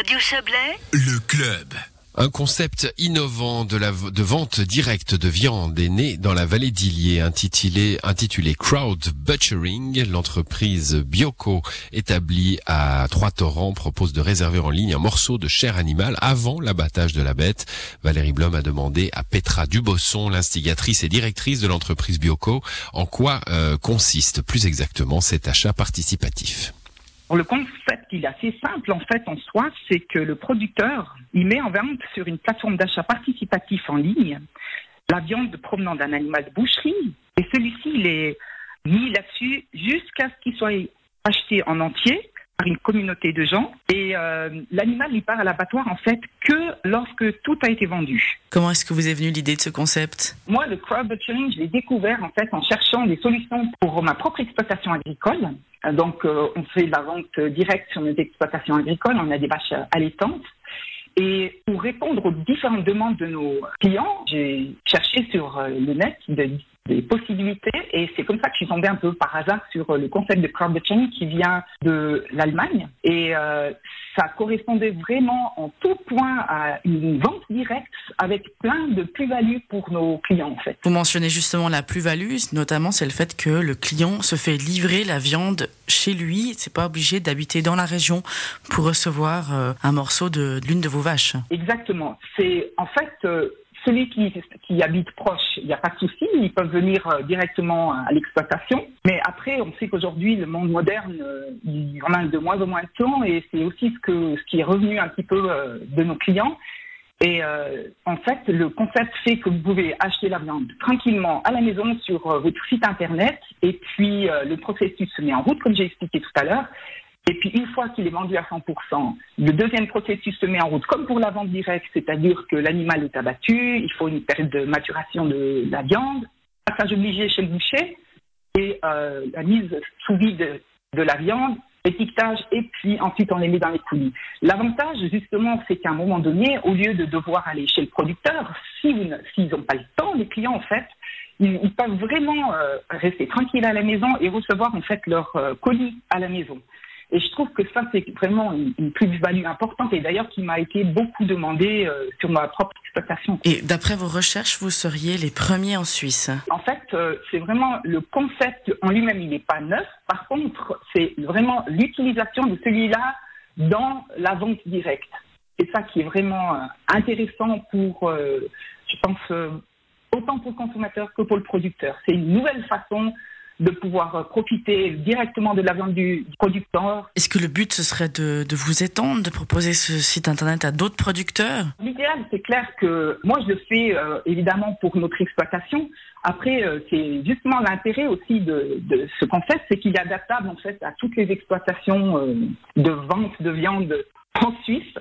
Radio Chablais, Le club. Un concept innovant de, la, de vente directe de viande est né dans la vallée d'Illier, intitulé, intitulé Crowd Butchering. L'entreprise Bioco, établie à Trois-Torrents, propose de réserver en ligne un morceau de chair animale avant l'abattage de la bête. Valérie Blom a demandé à Petra Dubosson, l'instigatrice et directrice de l'entreprise Bioco, en quoi euh, consiste plus exactement cet achat participatif. Le concept, il est assez simple en fait en soi, c'est que le producteur, il met en vente sur une plateforme d'achat participatif en ligne la viande provenant d'un animal de boucherie. Et celui-ci, il est mis là-dessus jusqu'à ce qu'il soit acheté en entier par une communauté de gens et euh, l'animal, il part à l'abattoir en fait que lorsque tout a été vendu. Comment est-ce que vous est venue l'idée de ce concept? Moi, le crowd butchering, je l'ai découvert en fait en cherchant des solutions pour ma propre exploitation agricole. Euh, Donc, euh, on fait la vente directe sur nos exploitations agricoles. On a des vaches allaitantes. Et pour répondre aux différentes demandes de nos clients, j'ai cherché sur le net de- des possibilités et c'est comme ça que je suis tombée un peu par hasard sur euh, le concept de crowd butchering qui vient de l'Allemagne et euh, ça correspondait vraiment en tout point à une vente directe avec plein de plus-values pour nos clients en fait. Vous mentionnez justement la plus-value, notamment c'est le fait que le client se fait livrer la viande chez lui, c'est pas obligé d'habiter dans la région pour recevoir euh, un morceau de l'une de vos vaches. Exactement. C'est en fait euh, celui qui, qui habite proche, il n'y a pas de souci, ils peuvent venir euh, directement à l'exploitation. Mais après, on sait qu'aujourd'hui, le monde moderne, euh, il en a de moins en moins de temps et c'est aussi ce, qui est revenu un petit peu euh, de nos clients. Et en fait, le concept fait que vous pouvez acheter la viande tranquillement à la maison sur votre site internet et puis le processus se met en route, comme j'ai expliqué tout à l'heure. Et puis une fois qu'il est vendu à 100%, le deuxième processus se met en route comme pour la vente directe, c'est-à-dire que l'animal est abattu, il faut une période de maturation de la viande, passage obligé chez le boucher et euh, la mise sous vide de la viande, étiquetage et puis ensuite on les met dans les coulis. L'avantage justement c'est qu'à un moment donné, au lieu de devoir aller chez le producteur, s'ils n'ont pas le temps, les clients en fait, ils, ils peuvent vraiment euh, rester tranquilles à la maison et recevoir en fait leur euh, colis à la maison. Et je trouve que ça, c'est vraiment une, une plus-value importante et d'ailleurs qui m'a été beaucoup demandé euh, sur ma propre exploitation. Et d'après vos recherches, vous seriez les premiers en Suisse? En fait, euh, c'est vraiment le concept en lui-même, il n'est pas neuf. Par contre, c'est vraiment l'utilisation de celui-là dans la vente directe. C'est ça qui est vraiment euh, intéressant pour, euh, je pense, autant pour le consommateur que pour le producteur. C'est une nouvelle façon de pouvoir euh, profiter directement de la viande du, du producteur Est-ce que le but ce serait de, de vous étendre, de proposer ce site internet à d'autres producteurs? L'idéal, c'est clair que moi, je le fais euh, évidemment pour notre exploitation. Après, euh, c'est justement l'intérêt aussi de, de ce concept, c'est qu'il est adaptable en fait à toutes les exploitations euh, de vente de viande en Suisse.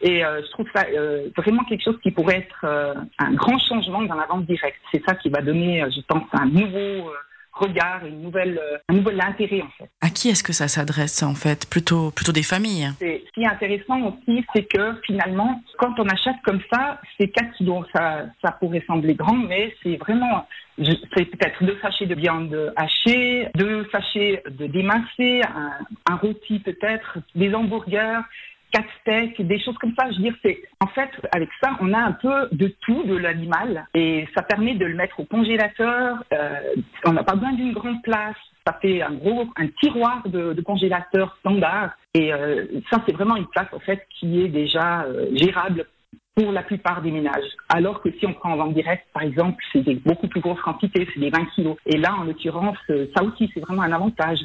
Et euh, je trouve ça euh, vraiment quelque chose qui pourrait être euh, un grand changement dans la vente directe. C'est ça qui va donner, je pense, un nouveau regard, une nouvelle, euh, un nouvel intérêt en fait. À qui est-ce que ça s'adresse en fait? Plutôt, plutôt des familles. C'est- Ce qui est intéressant aussi, c'est que finalement, quand on achète comme ça, c'est 4 kilos. Ça, ça pourrait sembler grand, mais c'est vraiment, c'est peut-être deux sachets de viande hachée, deux sachets de démincé, un, un rôti peut-être, des hamburgers, steaks, des choses comme ça. Je veux dire, c'est en fait avec ça, on a un peu de tout de l'animal et ça permet de le mettre au congélateur. Euh, on n'a pas besoin d'une grande place. Ça fait un gros un tiroir de, de congélateur standard et euh, ça c'est vraiment une place en fait qui est déjà euh, gérable pour la plupart des ménages. Alors que si on prend en vente directe, par exemple, c'est des beaucoup plus grosses quantités, c'est des 20 kilos. Et là, en l'occurrence, euh, ça aussi c'est vraiment un avantage.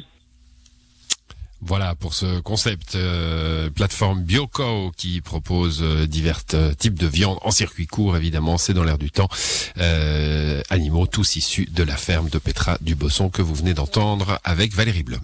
Voilà pour ce concept euh, plateforme Bioco qui propose euh, divers euh, types de viande en circuit court évidemment c'est dans l'air du temps animaux tous issus de la ferme de Petra du Bosson que vous venez d'entendre avec Valérie Blum.